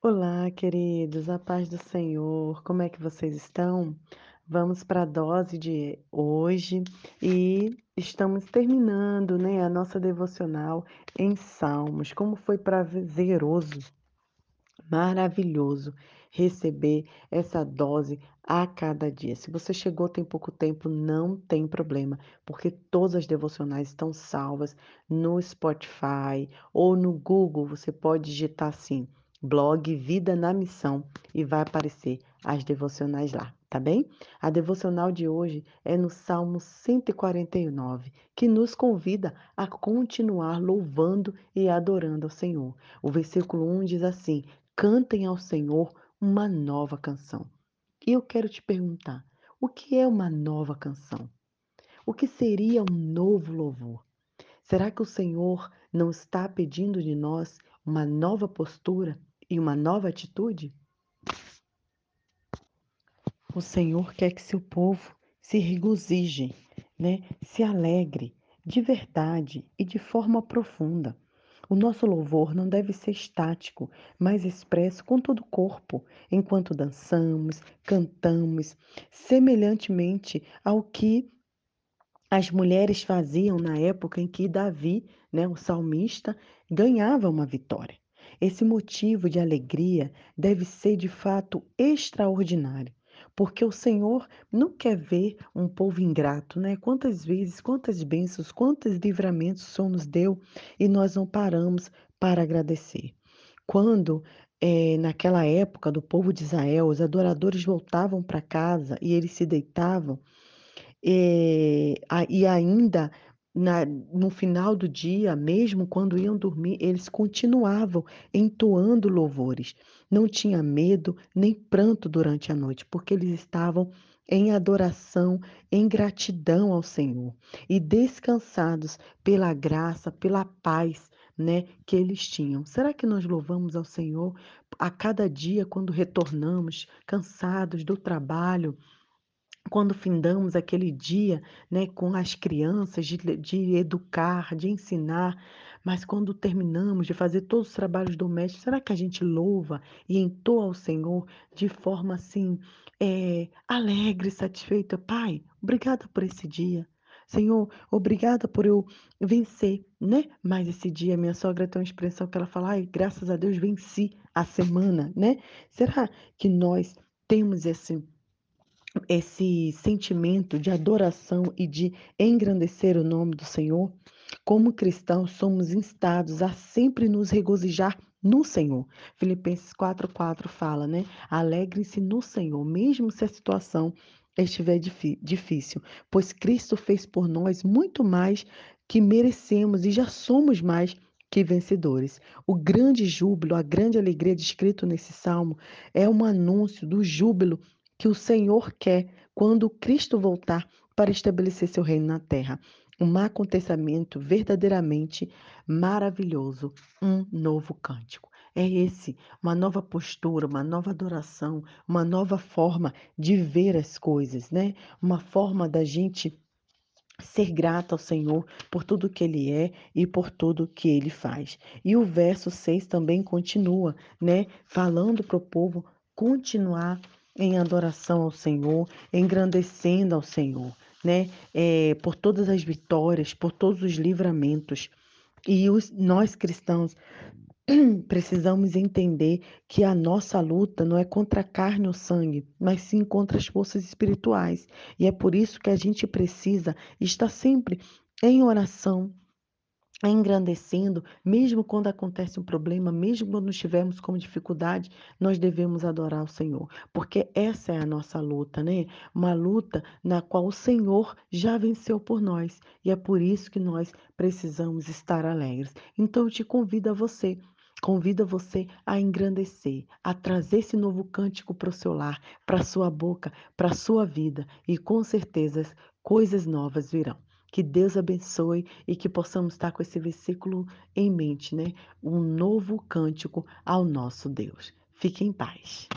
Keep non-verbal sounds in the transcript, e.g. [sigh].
Olá, queridos, a paz do Senhor, como é que vocês estão? Vamos para a dose de hoje e estamos terminando, né, a nossa devocional em Salmos. Como foi prazeroso Maravilhoso receber essa dose a cada dia. Se você chegou tem pouco tempo, não tem problema, porque todas as devocionais estão salvas no Spotify ou no Google. Você pode digitar assim, blog Vida na Missão e vai aparecer as devocionais lá, tá bem? A devocional de hoje é no Salmo 149, que nos convida a continuar louvando e adorando ao Senhor. O versículo 1 diz assim: Cantem ao Senhor uma nova canção. E eu quero te perguntar: o que é uma nova canção? O que seria um novo louvor? Será que o Senhor não está pedindo de nós uma nova postura e uma nova atitude? O Senhor quer que seu povo se regozije, né? Se alegre de verdade e de forma profunda. O nosso louvor não deve ser estático, mas expresso com todo o corpo, enquanto dançamos, cantamos, semelhantemente ao que as mulheres faziam na época em que Davi, né, o salmista, ganhava uma vitória. Esse motivo de alegria deve ser de fato extraordinário, porque o Senhor não quer ver um povo ingrato, né? Quantas vezes, quantas bênçãos, quantos livramentos o Senhor nos deu e nós não paramos para agradecer. Quando eh, naquela época do povo de Israel, os adoradores voltavam para casa e eles se deitavam, eh, a e ainda na no final do dia, mesmo quando iam dormir, eles continuavam entoando louvores. Não tinha medo nem pranto durante a noite, porque eles estavam em adoração, em gratidão ao Senhor e descansados pela graça, pela paz, né, que eles tinham. Será que nós louvamos ao Senhor a cada dia quando retornamos cansados do trabalho? Quando findamos aquele dia, né, com as crianças, de, de educar, de ensinar, mas quando terminamos de fazer todos os trabalhos domésticos, será que a gente louva e entoa ao Senhor de forma assim, eh, alegre, satisfeita? Pai, obrigada por esse dia. Senhor, obrigada por eu vencer, né? Mais esse dia, minha sogra tem uma expressão que ela fala, ai, graças a Deus venci a semana, né? Será que nós temos esse esse sentimento de adoração e de engrandecer o nome do Senhor, como cristãos somos instados a sempre nos regozijar no Senhor. Filipenses 4:4 fala, né? Alegre-se no Senhor, mesmo se a situação estiver difícil, pois Cristo fez por nós muito mais que merecemos e já somos mais que vencedores. O grande júbilo, a grande alegria descrito nesse salmo é um anúncio do júbilo que o Senhor quer quando Cristo voltar para estabelecer seu reino na terra. Um acontecimento verdadeiramente maravilhoso, um novo cântico. É esse, uma nova postura, uma nova adoração, uma nova forma de ver as coisas, né? Uma forma da gente ser grato ao Senhor por tudo que ele é e por tudo que ele faz. E o verso 6 também continua, né, falando para o povo continuar em adoração ao Senhor, engrandecendo ao Senhor, né? É, por todas as vitórias, por todos os livramentos. E os, nós cristãos [clears throat] precisamos entender que a nossa luta não é contra a carne ou sangue, mas sim contra as forças espirituais. E é por isso que a gente precisa estar sempre em oração, engrandecendo, mesmo quando acontece um problema, mesmo quando estivermos com dificuldade, nós devemos adorar o Senhor, porque essa é a nossa luta, né? Uma luta na qual o Senhor já venceu por nós, e é por isso que nós precisamos estar alegres. Então eu te convido a você Convido você a engrandecer, a trazer esse novo cântico para o seu lar, para sua boca, para sua vida, e com certeza coisas novas virão. Que Deus abençoe e que possamos estar com esse versículo em mente, né? Um novo cântico ao nosso Deus. Fique em paz.